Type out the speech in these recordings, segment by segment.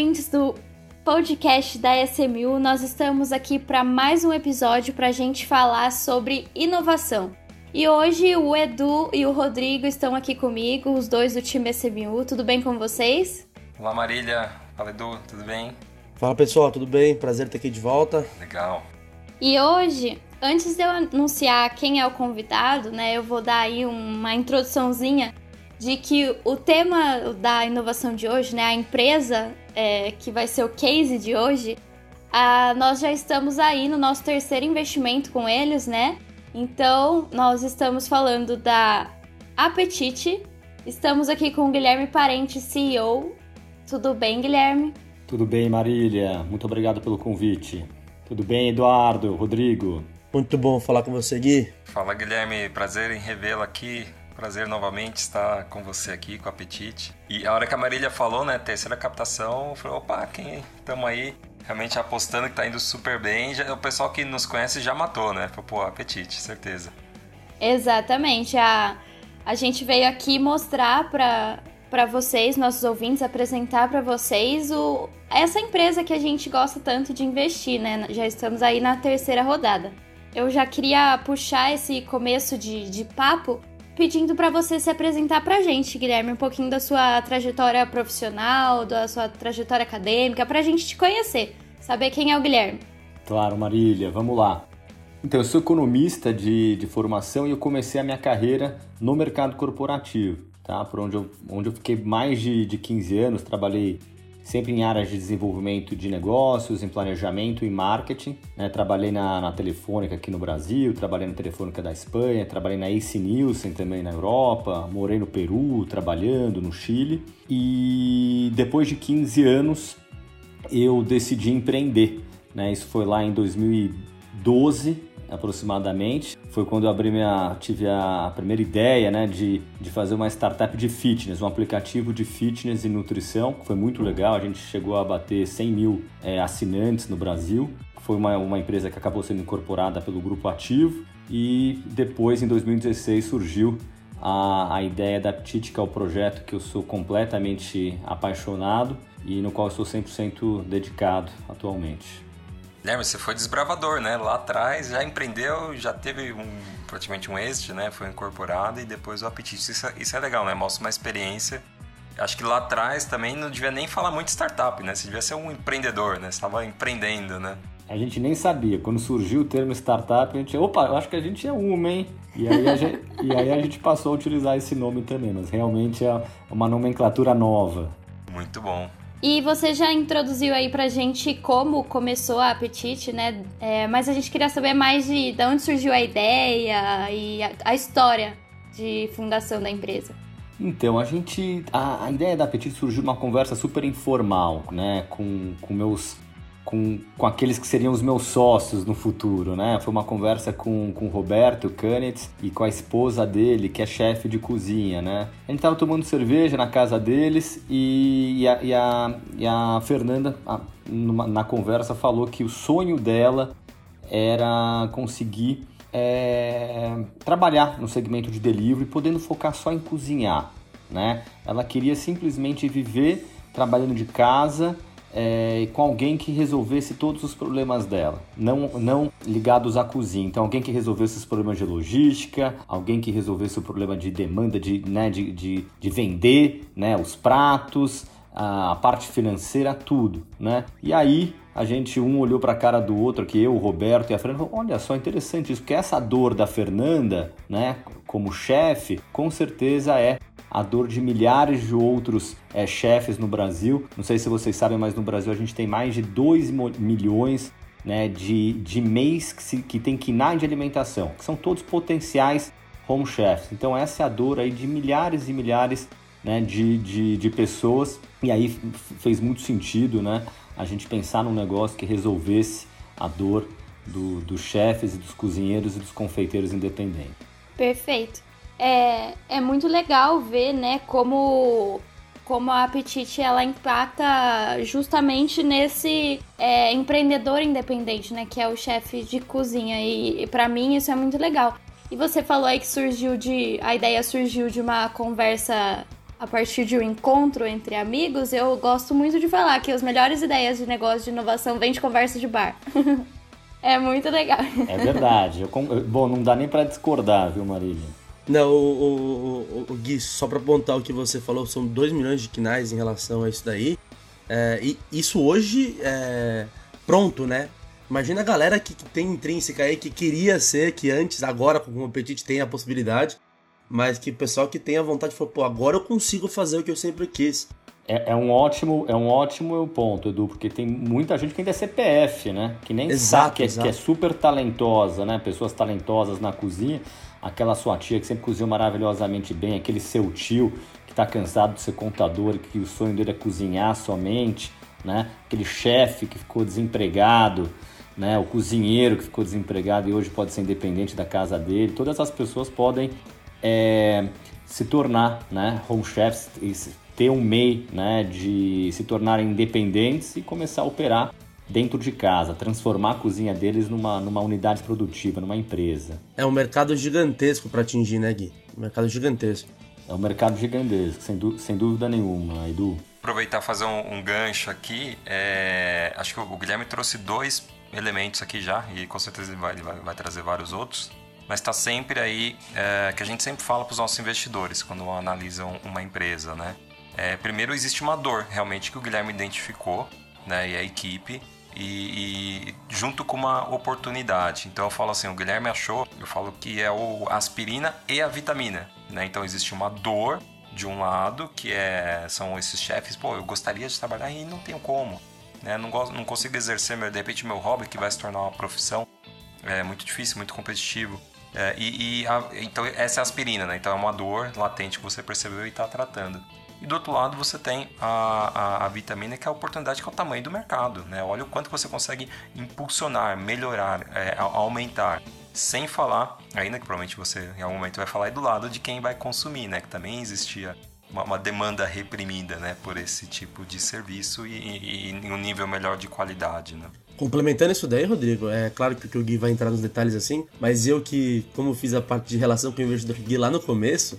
ouvintes do podcast da SMU. Nós estamos aqui para mais um episódio para a gente falar sobre inovação. E hoje o Edu e o Rodrigo estão aqui comigo, os dois do time SMU. Tudo bem com vocês? Olá Marília, fala Edu, tudo bem? Fala pessoal, tudo bem? Prazer ter aqui de volta. Legal. E hoje, antes de eu anunciar quem é o convidado, né, eu vou dar aí uma introduçãozinha de que o tema da inovação de hoje, né, a empresa é, que vai ser o case de hoje, a, nós já estamos aí no nosso terceiro investimento com eles, né? Então, nós estamos falando da Apetite. Estamos aqui com o Guilherme Parente, CEO. Tudo bem, Guilherme? Tudo bem, Marília. Muito obrigado pelo convite. Tudo bem, Eduardo, Rodrigo? Muito bom falar com você, Gui. Fala, Guilherme. Prazer em revê-lo aqui prazer novamente estar com você aqui, com o Apetite. E a hora que a Marília falou, né, terceira captação, eu falei, opa, quem estamos aí realmente apostando que tá indo super bem. Já, o pessoal que nos conhece já matou, né? Falei, pô, Apetite, certeza. Exatamente. A, a gente veio aqui mostrar para para vocês, nossos ouvintes, apresentar para vocês o, essa empresa que a gente gosta tanto de investir, né? Já estamos aí na terceira rodada. Eu já queria puxar esse começo de, de papo pedindo para você se apresentar para a gente, Guilherme, um pouquinho da sua trajetória profissional, da sua trajetória acadêmica, para a gente te conhecer, saber quem é o Guilherme. Claro, Marília, vamos lá. Então, eu sou economista de, de formação e eu comecei a minha carreira no mercado corporativo, tá? Por onde eu, onde eu fiquei mais de, de 15 anos, trabalhei sempre em áreas de desenvolvimento de negócios, em planejamento e marketing. Né? Trabalhei na, na, Telefônica aqui no Brasil, trabalhei na Telefônica da Espanha, trabalhei na Ace Nielsen também na Europa, morei no Peru, trabalhando no Chile. E depois de 15 anos eu decidi empreender. Né? Isso foi lá em 2012, aproximadamente. Foi quando eu abri minha, tive a primeira ideia né, de, de fazer uma startup de fitness, um aplicativo de fitness e nutrição, que foi muito legal. A gente chegou a bater 100 mil é, assinantes no Brasil. Foi uma, uma empresa que acabou sendo incorporada pelo Grupo Ativo. E depois, em 2016, surgiu a, a ideia da Aptite, que é o projeto que eu sou completamente apaixonado e no qual eu sou 100% dedicado atualmente. Guilherme, você foi desbravador, né? Lá atrás já empreendeu, já teve um, praticamente um êxito, né? Foi incorporado e depois o apetite. Isso, é, isso é legal, né? Mostra uma experiência. Acho que lá atrás também não devia nem falar muito startup, né? Você devia ser um empreendedor, né? Você estava empreendendo, né? A gente nem sabia. Quando surgiu o termo startup, a gente, opa, eu acho que a gente é uma, hein? E aí, a gente, e aí a gente passou a utilizar esse nome também, mas realmente é uma nomenclatura nova. Muito bom. E você já introduziu aí pra gente como começou a Apetite, né? É, mas a gente queria saber mais de, de onde surgiu a ideia e a, a história de fundação da empresa. Então, a gente. A, a ideia da Apetite surgiu uma conversa super informal, né? Com, com meus com, com aqueles que seriam os meus sócios no futuro, né? Foi uma conversa com, com o Roberto Canitz e com a esposa dele, que é chefe de cozinha, né? A gente tava tomando cerveja na casa deles e, e, a, e, a, e a Fernanda, a, numa, na conversa, falou que o sonho dela era conseguir é, trabalhar no segmento de delivery, podendo focar só em cozinhar, né? Ela queria simplesmente viver trabalhando de casa é, com alguém que resolvesse todos os problemas dela, não, não ligados à cozinha. Então, alguém que resolvesse os problemas de logística, alguém que resolvesse o problema de demanda de, né, de, de, de vender né, os pratos, a parte financeira, tudo, né? E aí a gente um olhou para a cara do outro, que eu, o Roberto e a Fernanda, olha só interessante isso, porque essa dor da Fernanda, né, como chefe, com certeza é a dor de milhares de outros é, chefes no Brasil. Não sei se vocês sabem, mas no Brasil a gente tem mais de 2 milhões né, de, de mês que, se, que tem quinagem de alimentação, que são todos potenciais home chefs. Então essa é a dor aí de milhares e milhares né, de, de, de pessoas. E aí fez muito sentido né, a gente pensar num negócio que resolvesse a dor do, dos chefes e dos cozinheiros e dos confeiteiros independentes. Perfeito é, é muito legal ver, né, como como a Apetite ela impacta justamente nesse é, empreendedor independente, né, que é o chefe de cozinha e, e para mim isso é muito legal. E você falou aí que surgiu de a ideia surgiu de uma conversa a partir de um encontro entre amigos, eu gosto muito de falar que as melhores ideias de negócio de inovação vêm de conversa de bar. é muito legal. É verdade. Eu, bom, não dá nem para discordar, viu, Marília? Não, o, o, o, Gui, só para apontar o que você falou, são 2 milhões de quinais em relação a isso daí. É, e isso hoje é pronto, né? Imagina a galera que, que, tem intrínseca aí, que queria ser, que antes, agora com o Petit tem a possibilidade, mas que o pessoal que tem a vontade falou, pô, agora eu consigo fazer o que eu sempre quis. É, é, um ótimo, é um ótimo ponto, Edu, porque tem muita gente que ainda é CPF, né? Que nem exato, sabe que é, que é super talentosa, né? Pessoas talentosas na cozinha. Aquela sua tia que sempre cozinhou maravilhosamente bem, aquele seu tio que está cansado de ser contador e que o sonho dele é cozinhar somente, né? Aquele chefe que ficou desempregado, né? O cozinheiro que ficou desempregado e hoje pode ser independente da casa dele. Todas essas pessoas podem é, se tornar, né? Home chefs ter um MEI, né? De se tornarem independentes e começar a operar dentro de casa, transformar a cozinha deles numa, numa unidade produtiva, numa empresa. É um mercado gigantesco para atingir, né, Gui? Um mercado gigantesco. É um mercado gigantesco, sem, sem dúvida nenhuma, Edu. Aproveitar fazer um, um gancho aqui, é... acho que o Guilherme trouxe dois elementos aqui já, e com certeza ele vai, vai, vai trazer vários outros, mas está sempre aí, é, que a gente sempre fala para os nossos investidores quando analisam uma empresa, né? É, primeiro, existe uma dor realmente que o Guilherme identificou, né, e a equipe, e, e, junto com uma oportunidade. Então eu falo assim, o Guilherme achou, eu falo que é o aspirina e a vitamina, né? Então existe uma dor de um lado, que é são esses chefes, pô, eu gostaria de trabalhar e não tenho como, né? Não gosto, não consigo exercer meu, de repente meu hobby que vai se tornar uma profissão. É muito difícil, muito competitivo. É, e, e a, então essa é a aspirina, né? Então é uma dor latente que você percebeu e está tratando. E do outro lado você tem a, a, a, vitamina, que é a oportunidade, que é o tamanho do mercado. Né? Olha o quanto você consegue impulsionar, melhorar, é, aumentar. Sem falar, ainda que provavelmente você em algum momento vai falar, aí do lado de quem vai consumir, né? Que também existia uma, uma demanda reprimida né? por esse tipo de serviço e, e, e um nível melhor de qualidade. Né? Complementando isso daí, Rodrigo, é claro que o Gui vai entrar nos detalhes assim, mas eu que, como fiz a parte de relação com o investidor Gui lá no começo,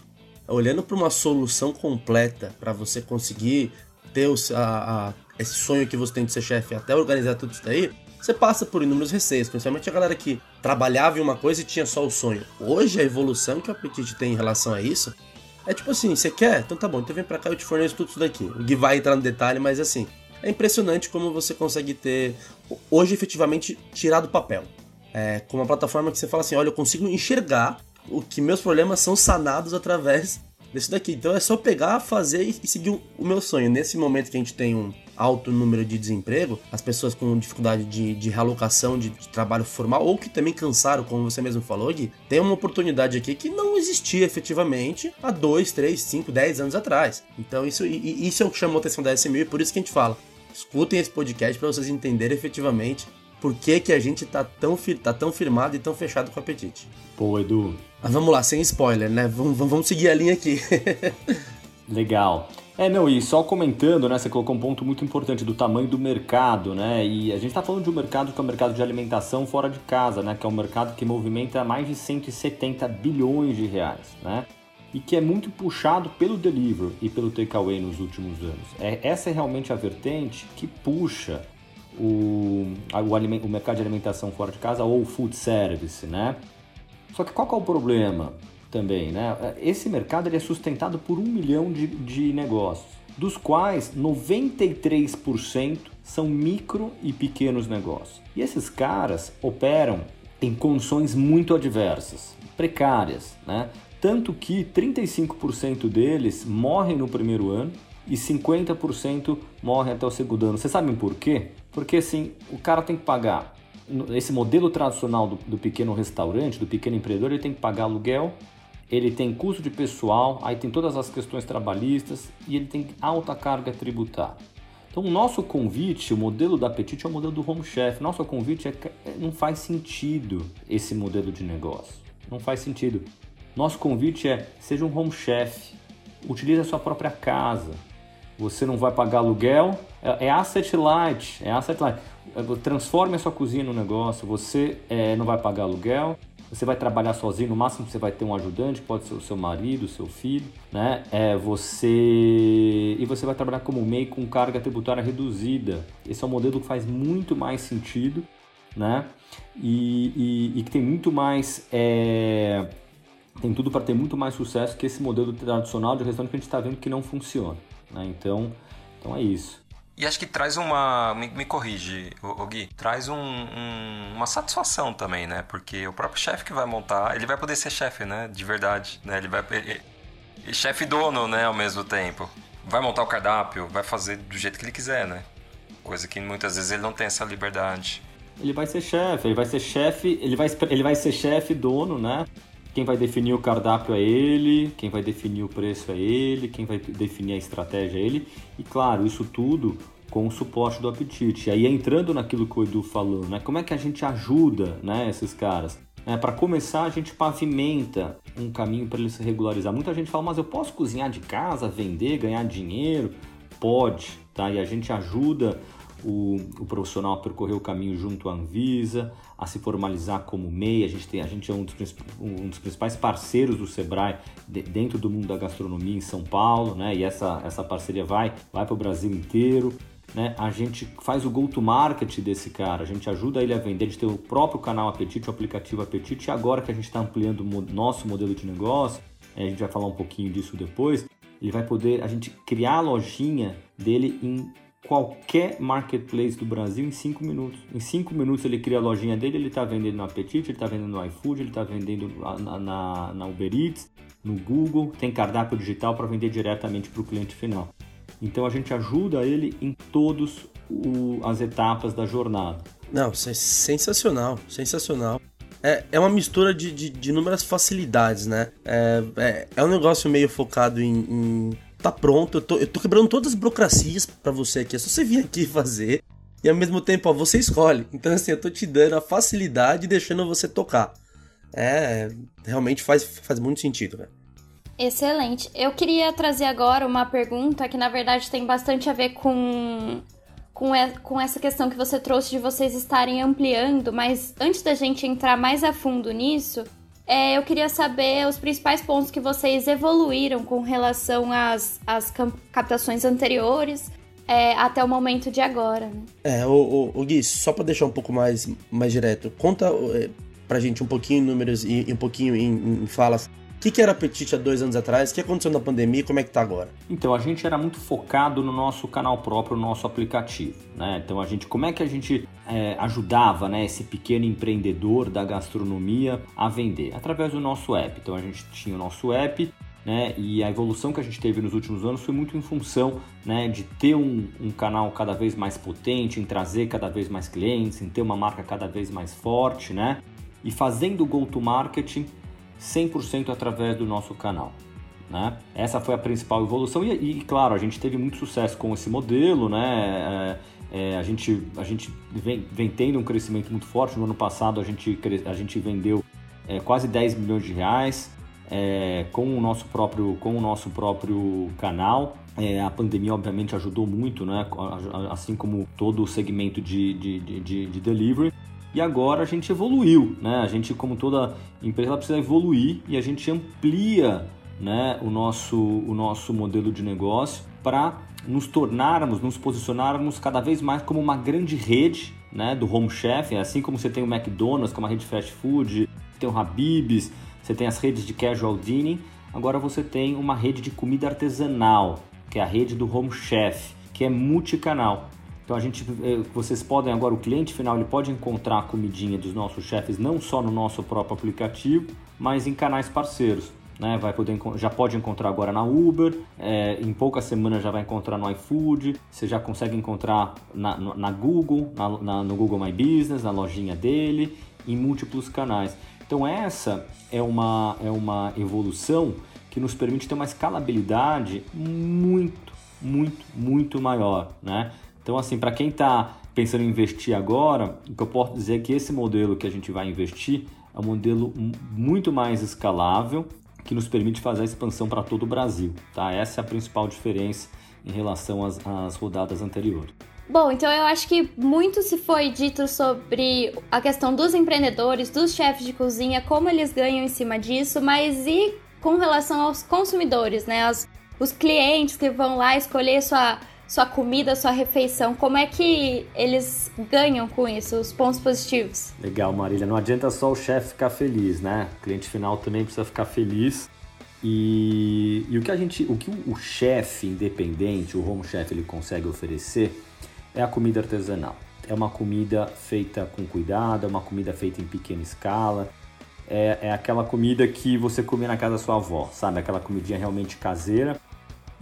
olhando para uma solução completa para você conseguir ter o, a, a, esse sonho que você tem de ser chefe até organizar tudo isso daí, você passa por inúmeros receios, principalmente a galera que trabalhava em uma coisa e tinha só o sonho. Hoje a evolução que o Apetite tem em relação a isso é tipo assim, você quer? Então tá bom, então vem pra cá e eu te forneço tudo isso daqui. O Gui vai entrar no detalhe, mas assim, é impressionante como você consegue ter, hoje efetivamente, tirar do papel. É, com uma plataforma que você fala assim, olha, eu consigo enxergar o que meus problemas são sanados através desse daqui. Então é só pegar, fazer e seguir o meu sonho. Nesse momento que a gente tem um alto número de desemprego, as pessoas com dificuldade de, de realocação de, de, trabalho formal ou que também cansaram, como você mesmo falou, Gui, tem uma oportunidade aqui que não existia efetivamente há 2, 3, 5, 10 anos atrás. Então isso, isso é o que chamou a atenção da SMU e por isso que a gente fala. Escutem esse podcast para vocês entenderem efetivamente por que, que a gente tá tão, tá tão firmado e tão fechado com o apetite. Pô, Edu. Mas vamos lá, sem spoiler, né? Vamos, vamos seguir a linha aqui. Legal. É, não, e só comentando, né, você colocou um ponto muito importante do tamanho do mercado, né, e a gente está falando de um mercado que é o um mercado de alimentação fora de casa, né, que é um mercado que movimenta mais de 170 bilhões de reais, né, e que é muito puxado pelo delivery e pelo takeaway nos últimos anos. É, essa é realmente a vertente que puxa o, o, o mercado de alimentação fora de casa ou food service, né? Só que qual que é o problema também, né? Esse mercado ele é sustentado por um milhão de, de negócios, dos quais 93% são micro e pequenos negócios. E esses caras operam em condições muito adversas, precárias, né? Tanto que 35% deles morrem no primeiro ano e 50% morrem até o segundo ano. Vocês sabem por quê? Porque assim, o cara tem que pagar. Esse modelo tradicional do, do pequeno restaurante, do pequeno empreendedor, ele tem que pagar aluguel, ele tem custo de pessoal, aí tem todas as questões trabalhistas e ele tem alta carga tributária. Então, o nosso convite, o modelo da Apetite é o modelo do Home Chef. Nosso convite é, é não faz sentido esse modelo de negócio. Não faz sentido. Nosso convite é seja um home chef, utilize a sua própria casa, você não vai pagar aluguel, é, é asset light, é asset light. Transforme a sua cozinha no negócio, você é, não vai pagar aluguel, Você vai trabalhar sozinho, no máximo você vai ter um ajudante, pode ser o seu marido, o seu filho, né? É você e você vai trabalhar como MEI com carga tributária reduzida. Esse é um modelo que faz muito mais sentido, né? E, e, e que tem muito mais é... tem tudo para ter muito mais sucesso que esse modelo tradicional de restaurante que a gente está vendo que não funciona, né? Então, então é isso. E acho que traz uma. Me, me corrige, o, Gui. Traz um, um, uma satisfação também, né? Porque o próprio chefe que vai montar, ele vai poder ser chefe, né? De verdade. Né? Ele vai. E chefe dono, né? Ao mesmo tempo. Vai montar o cardápio, vai fazer do jeito que ele quiser, né? Coisa que muitas vezes ele não tem essa liberdade. Ele vai ser chefe, ele vai ser chefe, ele vai, ele vai ser chefe dono, né? Quem vai definir o cardápio é ele, quem vai definir o preço é ele, quem vai definir a estratégia é ele. E claro, isso tudo com o suporte do apetite. E aí entrando naquilo que o Edu falou, né? Como é que a gente ajuda, né, esses caras? É, para começar, a gente pavimenta um caminho para ele se regularizar. Muita gente fala, mas eu posso cozinhar de casa, vender, ganhar dinheiro? Pode, tá? E a gente ajuda o, o profissional a percorrer o caminho junto à Anvisa, a se formalizar como MEI. A gente, tem, a gente é um dos, um dos principais parceiros do Sebrae de, dentro do mundo da gastronomia em São Paulo, né? E essa, essa parceria vai, vai para o Brasil inteiro. Né? A gente faz o go-to-market desse cara, a gente ajuda ele a vender, a gente tem o próprio canal Apetite, o aplicativo Apetite, e agora que a gente está ampliando o nosso modelo de negócio, a gente vai falar um pouquinho disso depois, ele vai poder, a gente criar a lojinha dele em qualquer marketplace do Brasil em 5 minutos. Em 5 minutos ele cria a lojinha dele, ele está vendendo no Apetite, ele está vendendo no iFood, ele está vendendo na, na, na, Uber Eats, no Google, tem cardápio digital para vender diretamente para o cliente final. Então a gente ajuda ele em todas as etapas da jornada. Não, sensacional, sensacional. É, é uma mistura de, de, de inúmeras facilidades, né? É, é, é um negócio meio focado em, em tá pronto, eu tô, eu tô quebrando todas as burocracias para você aqui. É só você vir aqui fazer. E ao mesmo tempo, ó, você escolhe. Então, assim, eu tô te dando a facilidade e deixando você tocar. É, realmente faz, faz muito sentido? Excelente. Eu queria trazer agora uma pergunta que, na verdade, tem bastante a ver com, com, com essa questão que você trouxe de vocês estarem ampliando, mas antes da gente entrar mais a fundo nisso, é, eu queria saber os principais pontos que vocês evoluíram com relação às, às captações anteriores é, até o momento de agora. Né? É, o, o, o Gui, só para deixar um pouco mais, mais direto, conta é, pra gente um pouquinho em números e, e um pouquinho em, em falas o que, que, era Apetite há dois anos atrás? O que aconteceu na pandemia e como é que tá agora? Então, a gente era muito focado no nosso canal próprio, no nosso aplicativo. Né? Então, a gente, como é que a gente é, ajudava né, esse pequeno empreendedor da gastronomia a vender? Através do nosso app. Então, a gente tinha o nosso app né? E a evolução que a gente teve nos últimos anos foi muito em função né, de ter um, um, canal cada vez mais potente, em trazer cada vez mais clientes, em ter uma marca cada vez mais forte, né? E fazendo o go-to-marketing 100% através do nosso canal. Né? Essa foi a principal evolução e, e, claro, a gente teve muito sucesso com esse modelo, né? É, é, a gente, a gente vem, vem, tendo um crescimento muito forte. No ano passado a gente, a gente vendeu é, quase 10 milhões de reais é, com, o nosso próprio, com o nosso próprio canal. É, a pandemia obviamente ajudou muito, né? assim como todo o segmento de, de, de, de delivery. E agora a gente evoluiu, né? A gente, como toda empresa, precisa evoluir e a gente amplia né, o, nosso, o nosso modelo de negócio para nos tornarmos, nos posicionarmos cada vez mais como uma grande rede né, do home chef, assim como você tem o McDonald's, que é uma rede de fast food, tem o Habib's, você tem as redes de casual dining, agora você tem uma rede de comida artesanal, que é a rede do home chef, que é multicanal. Então a gente, eh, vocês podem agora o cliente final ele pode encontrar a comidinha dos nossos chefes não só no nosso próprio aplicativo, mas em canais parceiros. Né, vai poder, já pode encontrar agora na Uber, é, em poucas semanas já vai encontrar no iFood, você já consegue encontrar na, na Google, na, na, no Google My Business, na lojinha dele, em múltiplos canais. Então essa é uma, é uma evolução que nos permite ter uma escalabilidade muito, muito, muito maior, né? Então, assim, para quem está pensando em investir agora, o que eu posso dizer é que esse modelo que a gente vai investir é um modelo muito mais escalável, que nos permite fazer a expansão para todo o Brasil. Tá? Essa é a principal diferença em relação às, às rodadas anteriores. Bom, então eu acho que muito se foi dito sobre a questão dos empreendedores, dos chefes de cozinha, como eles ganham em cima disso, mas e com relação aos consumidores, né? Os, os clientes que vão lá escolher sua, sua comida, sua refeição, como é que eles ganham com isso, os pontos positivos? Legal, Marília. Não adianta só o chefe ficar feliz, né? O cliente final também precisa ficar feliz. E, e o que a gente, o que o chefe independente, o home chef, ele consegue oferecer é a comida artesanal. É uma comida feita com cuidado, é uma comida feita em pequena escala. É, é aquela comida que você come na casa da sua avó, sabe? Aquela comidinha realmente caseira.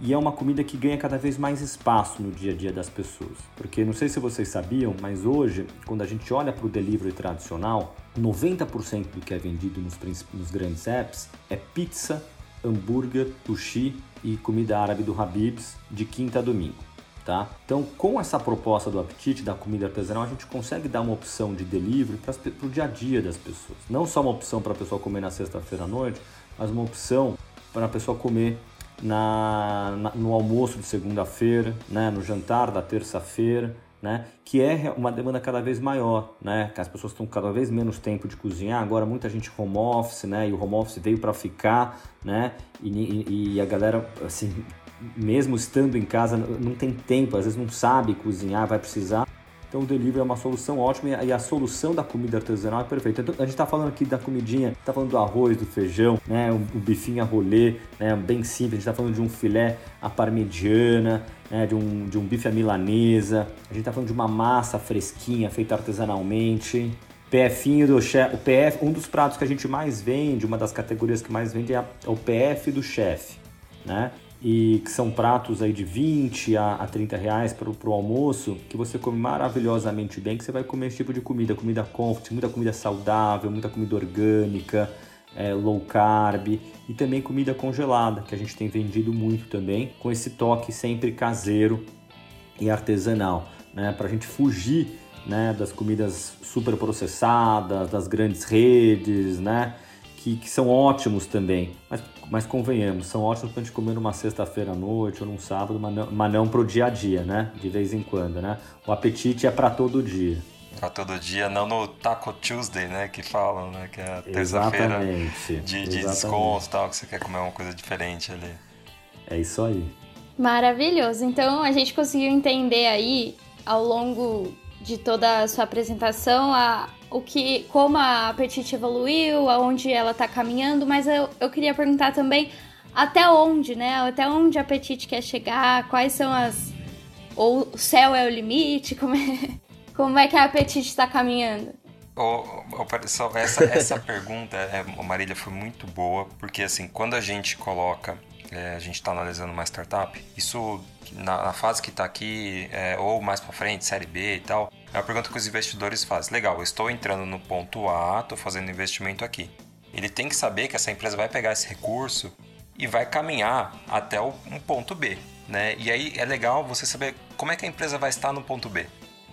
E é uma comida que ganha cada vez mais espaço no dia a dia das pessoas. Porque não sei se vocês sabiam, mas hoje, quando a gente olha para o delivery tradicional, 90% do que é vendido nos, nos grandes apps é pizza, hambúrguer, sushi e comida árabe do Habib's de quinta a domingo. Tá? Então, com essa proposta do apetite da comida artesanal, a gente consegue dar uma opção de delivery para o dia a dia das pessoas. Não só uma opção para a pessoa comer na sexta-feira à noite, mas uma opção para a pessoa comer na, na, no almoço de segunda-feira, né? no jantar da terça-feira, né? que é uma demanda cada vez maior, né? que as pessoas estão cada vez menos tempo de cozinhar, agora muita gente home office, né? e o home office veio para ficar, né? E, e, e, a galera, assim, mesmo estando em casa, não tem tempo, às vezes não sabe cozinhar, vai precisar. Então o delivery é uma solução ótima e a solução da comida artesanal é perfeita. Então, a gente está falando aqui da comidinha, está falando do arroz, do feijão, né, o, o bifinho a rolê, né, bem simples. A gente está falando de um filé à parmegiana, né, de, um, de um bife à milanesa. A gente está falando de uma massa fresquinha feita artesanalmente. PFinho do chefe, o PF, um dos pratos que a gente mais vende, uma das categorias que mais vende é, a, é o PF do chefe, né? E que são pratos aí de 20 a, a 30 reais para o almoço, que você come maravilhosamente bem, que você vai comer esse tipo de comida, comida comfort, muita comida saudável, muita comida orgânica, é, low carb e também comida congelada, que a gente tem vendido muito também, com esse toque sempre caseiro e artesanal, né, para a gente fugir né, das comidas super processadas, das grandes redes, né, que, que são ótimos também, mas mas convenhamos, são ótimos pra gente comer numa sexta-feira à noite ou num sábado, mas não, mas não pro dia a dia, né? De vez em quando, né? O apetite é para todo dia. Pra todo dia, não no Taco Tuesday, né? Que falam, né? Que é a terça-feira de, de desconto e tal, que você quer comer uma coisa diferente ali. É isso aí. Maravilhoso. Então a gente conseguiu entender aí ao longo de toda a sua apresentação a, o que, como a Apetite evoluiu, aonde ela está caminhando, mas eu, eu queria perguntar também até onde, né? Até onde a Apetite quer chegar, quais são as. Ou o céu é o limite, como é, como é que a Apetite está caminhando? Oh, oh, essa, essa pergunta, é, Marília, foi muito boa, porque assim, quando a gente coloca, é, a gente está analisando uma startup, isso na, na fase que está aqui, é, ou mais para frente, série B e tal, é uma pergunta que os investidores fazem. Legal, eu estou entrando no ponto A, estou fazendo investimento aqui. Ele tem que saber que essa empresa vai pegar esse recurso e vai caminhar até um ponto B, né? E aí é legal você saber como é que a empresa vai estar no ponto B.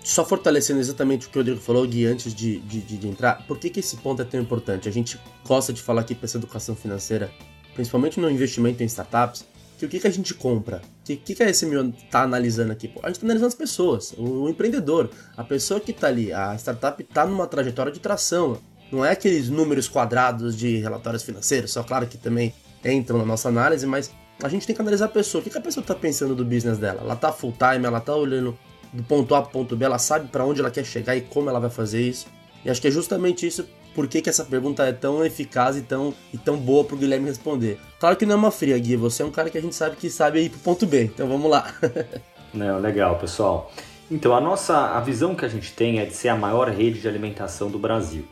Só fortalecendo exatamente o que o Rodrigo falou, Gui, antes de, de, de entrar, por que, que esse ponto é tão importante? A gente gosta de falar aqui para essa educação financeira, principalmente no investimento em startups, que o que, que a gente compra? O que, que, que a SMO tá analisando aqui? Pô, a gente tá analisando as pessoas, o, o, empreendedor, a pessoa que tá ali, a startup tá numa trajetória de tração. Não é aqueles números quadrados de relatórios financeiros, só claro que também entram na nossa análise, mas a gente tem que analisar a pessoa. O que, que a pessoa tá pensando do business dela? Ela tá full time, ela tá olhando do ponto A pro ponto B, ela sabe para onde ela quer chegar e como ela vai fazer isso. E acho que é justamente isso por que, que essa pergunta é tão eficaz e tão, e tão boa pro Guilherme responder. Claro que não é uma fria, Gui, você é um cara que a gente sabe que sabe ir pro ponto B, então vamos lá. não, legal, pessoal. Então, a nossa a visão que a gente tem é de ser a maior rede de alimentação do Brasil,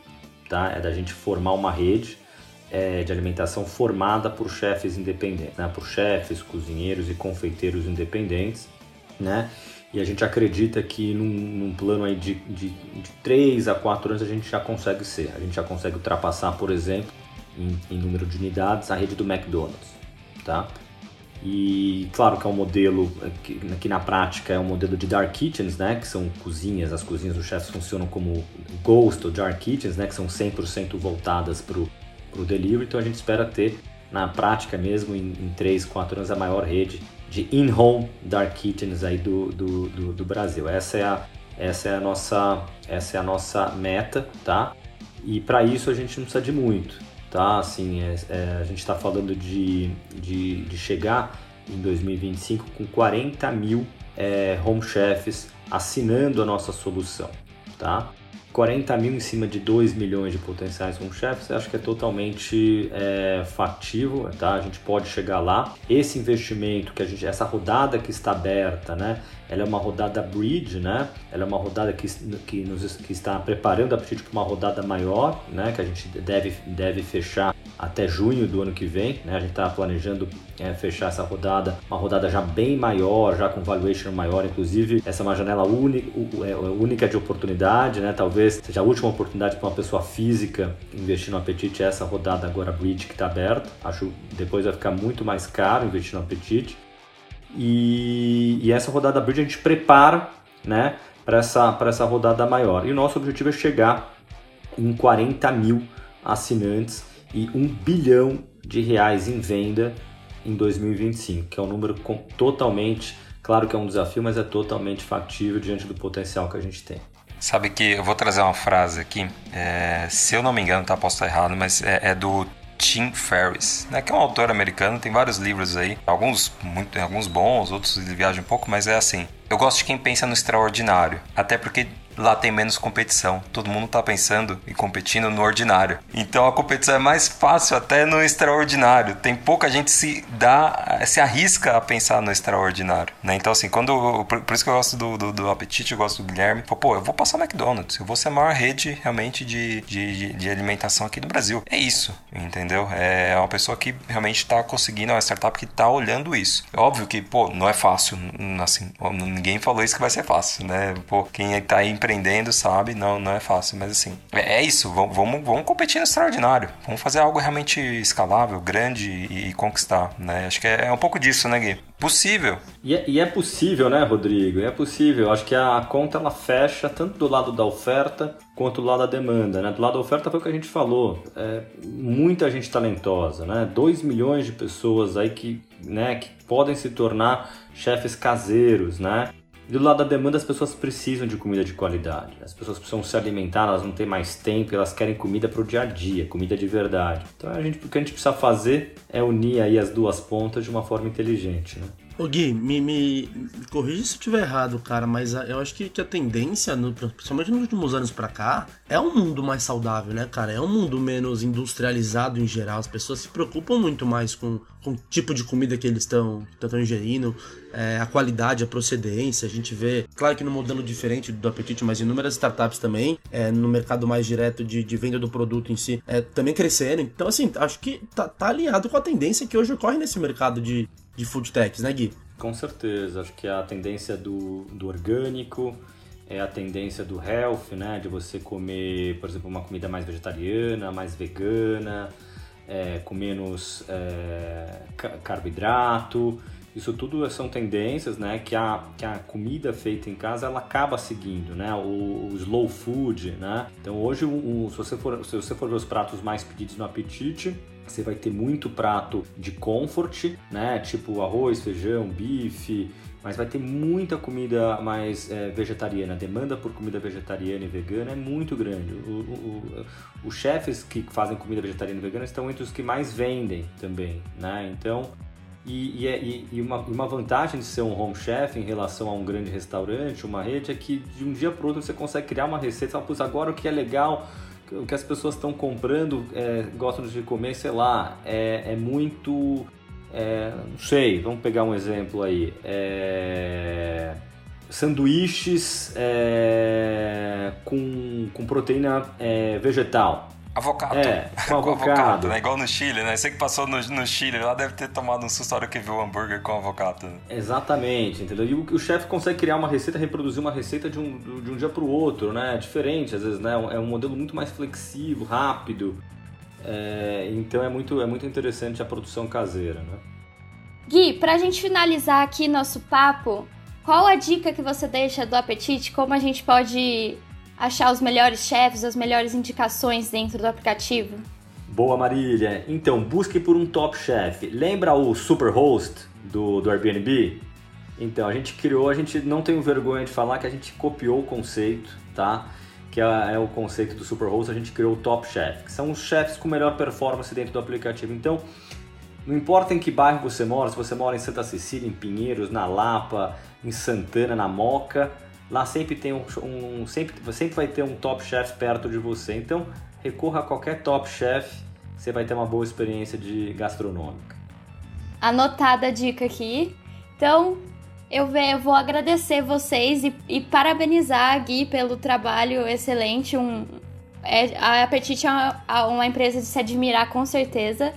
tá? É da gente formar uma rede é, de alimentação formada por chefes independentes, né? Por chefes, cozinheiros e confeiteiros independentes, né? E a gente acredita que num, num plano aí de, de, de 3 a 4 anos a gente já consegue ser. A gente já consegue ultrapassar, por exemplo, em, em número de unidades, a rede do McDonald's. Tá? E claro que é um modelo que, que, na prática é um modelo de dark kitchens, né, que são cozinhas, as cozinhas dos chefs funcionam como ghost ou dark kitchens, né, que são 100% voltadas para o delivery, então a gente espera ter na prática mesmo em, em 3, 4 anos a maior rede de in-home dark kitchens aí do, do, do, do, Brasil. Essa é a, essa é a nossa essa é a nossa meta, tá? E para isso a gente não precisa de muito, tá? Assim, é, é, a gente está falando de, de, de, chegar em 2025 com 40 mil é, home chefs assinando a nossa solução, tá? 40 mil em cima de 2 milhões de potenciais home chefs, acho que é totalmente é, factível, tá? A gente pode chegar lá. Esse investimento que a gente, essa rodada que está aberta, né? Ela é uma rodada bridge, né? Ela é uma rodada que, que, nos, que está preparando a partir para uma rodada maior, né? Que a gente deve, deve fechar até junho do ano que vem, né? A gente está planejando é, fechar essa rodada, uma rodada já bem maior, já com valuation maior, inclusive essa é uma janela única, é, única de oportunidade, né? Talvez seja a última oportunidade para uma pessoa física investir no Apetite, essa rodada agora bridge que está aberta. Acho depois vai ficar muito mais caro investir no Apetite. E, e essa rodada bridge a gente prepara, né? Para essa, essa rodada maior. E o nosso objetivo é chegar em 40 mil assinantes e 1 bilhão de reais em venda em 2025, que é um número totalmente, claro que é um desafio, mas é totalmente factível diante do potencial que a gente tem. Sabe que eu vou trazer uma frase aqui, é, se eu não me engano, tá, posso estar errado, mas é, é do Tim Ferriss, né, que é um autor americano, tem vários livros aí, alguns muito, alguns bons, outros ele viaja um pouco, mas é assim. Eu gosto de quem pensa no extraordinário, até porque lá tem menos competição. Todo mundo tá pensando e competindo no ordinário. Então a competição é mais fácil até no extraordinário. Tem pouca gente se dá, se arrisca a pensar no extraordinário, né? Então assim, quando por, isso que eu gosto do, do, do apetite, eu gosto do Guilherme. Pô, eu vou passar McDonald's, eu vou ser a maior rede realmente de, de, de alimentação aqui do Brasil. É isso, entendeu? É uma pessoa que realmente está conseguindo, é uma startup que está olhando isso. É óbvio que, pô, não é fácil, assim, ninguém falou isso que vai ser fácil, né? Pô, quem está aí empreendendo sabe, não, não é fácil, mas assim, é, é isso, vamos, vamos, vamos competir no extraordinário, vamos fazer algo realmente escalável, grande e, e conquistar, né? Acho que é, é, um pouco disso, né, Gui? Possível. E é, e é possível, né, Rodrigo? É possível. Acho que a conta ela fecha tanto do lado da oferta quanto do lado da demanda, né? Do lado da oferta foi o que a gente falou, é, muita gente talentosa, né? 2 milhões de pessoas aí que, né, que podem se tornar chefes caseiros, né? Do lado da demanda, as pessoas precisam de comida de qualidade. As pessoas precisam se alimentar, elas não têm mais tempo, elas querem comida para o dia a dia, comida de verdade. Então, a gente, o que a gente precisa fazer é unir aí as duas pontas de uma forma inteligente, né? Ô Gui, me, me, me corrija se eu estiver errado, cara, mas eu acho que, que a tendência, no, principalmente nos últimos anos pra cá, é um mundo mais saudável, né, cara? É um mundo menos industrializado em geral. As pessoas se preocupam muito mais com, com o tipo de comida que eles estão ingerindo, é, a qualidade, a procedência. A gente vê, claro que no modelo diferente do apetite, mas inúmeras startups também, é, no mercado mais direto de, de venda do produto em si, é, também crescendo. Então, assim, acho que tá, tá alinhado com a tendência que hoje ocorre nesse mercado de de food techs, né, Gui? Com certeza, acho que a tendência do, do orgânico, é a tendência do health, né, de você comer, por exemplo, uma comida mais vegetariana, mais vegana, é, com menos é, carboidrato. Isso tudo são tendências, né, que a, que a comida feita em casa ela acaba seguindo, né, o, o slow food, né. Então hoje, se você for se você for ver os pratos mais pedidos no apetite você vai ter muito prato de comfort, né? Tipo arroz, feijão, bife, mas vai ter muita comida mais é, vegetariana. A demanda por comida vegetariana e vegana é muito grande. O, o, o, os chefes que fazem comida vegetariana e vegana estão entre os que mais vendem também, né? Então, e, e, é, e, uma, uma, vantagem de ser um home chef em relação a um grande restaurante, uma rede, é que de um dia para outro você consegue criar uma receita. Fala, agora o que é legal o que as pessoas estão comprando, é, gostam de comer, sei lá, é, é muito. É, não sei, vamos pegar um exemplo aí. É, sanduíches é, com, com proteína vegetal. Avocado. É, com avocado. avocado né? Igual no Chile, né? Você que passou no, no Chile, lá deve ter tomado um susto na hora que viu o hambúrguer com avocado. Exatamente, entendeu? E o, o chefe consegue criar uma receita, reproduzir uma receita de um, de um dia para o outro, né? Diferente, às vezes, né? É um modelo muito mais flexível, rápido. É, então é muito, é muito interessante a produção caseira, né? Gui, pra gente finalizar aqui nosso papo, qual a dica que você deixa do apetite? Como a gente pode achar os melhores chefes, as melhores indicações dentro do aplicativo? Boa, Marília. Então, busque por um top chef. Lembra o Superhost do, do Airbnb? Então, a gente criou, a gente não tem vergonha de falar que a gente copiou o conceito, tá? Que é, é o conceito do Superhost, a gente criou o Top Chef, que são os chefs com melhor performance dentro do aplicativo. Então, não importa em que bairro você mora, se você mora em Santa Cecília, em Pinheiros, na Lapa, em Santana, na Moca, lá sempre tem um, um sempre, sempre vai ter um top chef perto de você. Então recorra a qualquer top chef, você vai ter uma boa experiência de gastronômica. Anotada a dica aqui. Então eu, vou agradecer vocês e, e, parabenizar a Gui pelo trabalho excelente. Um, é, a Apetite é uma, uma empresa de se admirar com certeza.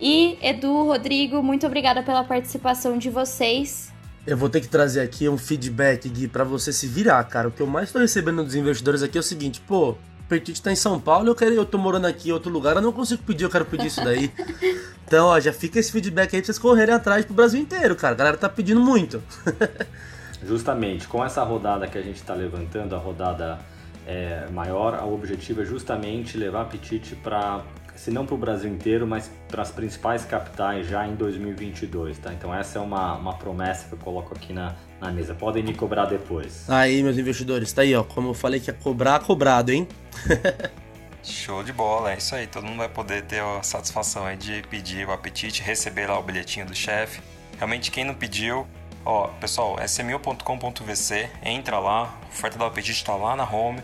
E Edu, Rodrigo, muito obrigada pela participação de vocês. Eu vou ter que trazer aqui um feedback, Gui, pra você se virar, cara. O que eu mais tô recebendo dos investidores aqui é o seguinte, pô, o Petit tá em São Paulo, eu, quero, eu tô morando aqui em outro lugar, eu não consigo pedir, eu quero pedir isso daí. então, ó, já fica esse feedback aí pra vocês correrem atrás pro Brasil inteiro, cara. A galera tá pedindo muito. Justamente, com essa rodada que a gente tá levantando, a rodada é, maior, o objetivo é justamente levar Apetite para se não para o Brasil inteiro, mas para as principais capitais já em 2022, tá? Então essa é uma, uma promessa que eu coloco aqui na, na mesa. Podem me cobrar depois. Aí, meus investidores, tá aí, ó. Como eu falei que ia cobrar, cobrado, hein? Show de bola, é isso aí. Todo mundo vai poder ter a satisfação aí de pedir o apetite, receber lá o bilhetinho do chefe. Realmente, quem não pediu, ó, pessoal, smil.com.vc, entra lá, a oferta do apetite está lá na home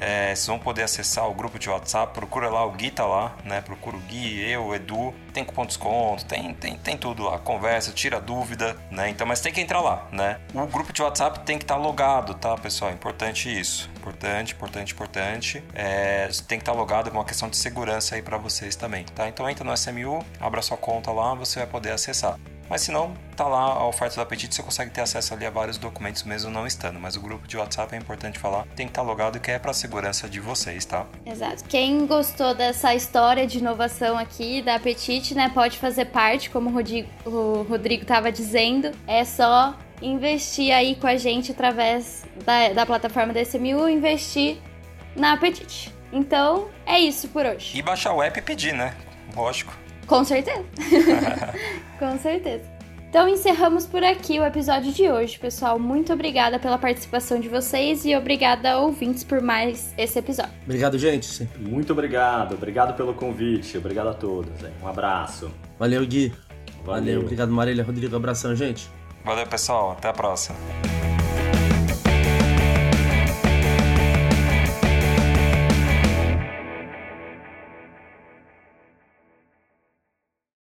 é, vocês vão poder acessar o grupo de WhatsApp, procura lá, o Gui tá lá, né? Procura o Gui, eu, o Edu, tem cupom de desconto, tem, tem, tem tudo lá, conversa, tira dúvida, né? Então, mas tem que entrar lá, né? O grupo de WhatsApp tem que estar tá logado, tá, pessoal? Importante isso. Importante, importante, importante. É, tem que estar tá logado, é uma questão de segurança aí para vocês também, tá? Então entra no SMU, abra sua conta lá, você vai poder acessar. Mas se não, tá lá a oferta do apetite, você consegue ter acesso ali a vários documentos mesmo não estando. Mas o grupo de WhatsApp é importante falar, tem que estar tá logado que é para segurança de vocês, tá? Exato. Quem gostou dessa história de inovação aqui da Apetite, né, pode fazer parte, como o Rodrigo, o Rodrigo tava dizendo. É só investir aí com a gente através da, da plataforma da SMU, investir na Apetite. Então, é isso por hoje. E baixar o app e pedir, né? Lógico. Com certeza. Com certeza. Então encerramos por aqui o episódio de hoje, pessoal. Muito obrigada pela participação de vocês e obrigada ouvintes por mais esse episódio. Obrigado, gente. Muito obrigado. Obrigado pelo convite. Obrigado a todos. Um abraço. Valeu, Gui. Valeu. Valeu. Obrigado, Marília. Rodrigo, abração, gente. Valeu, pessoal. Até a próxima.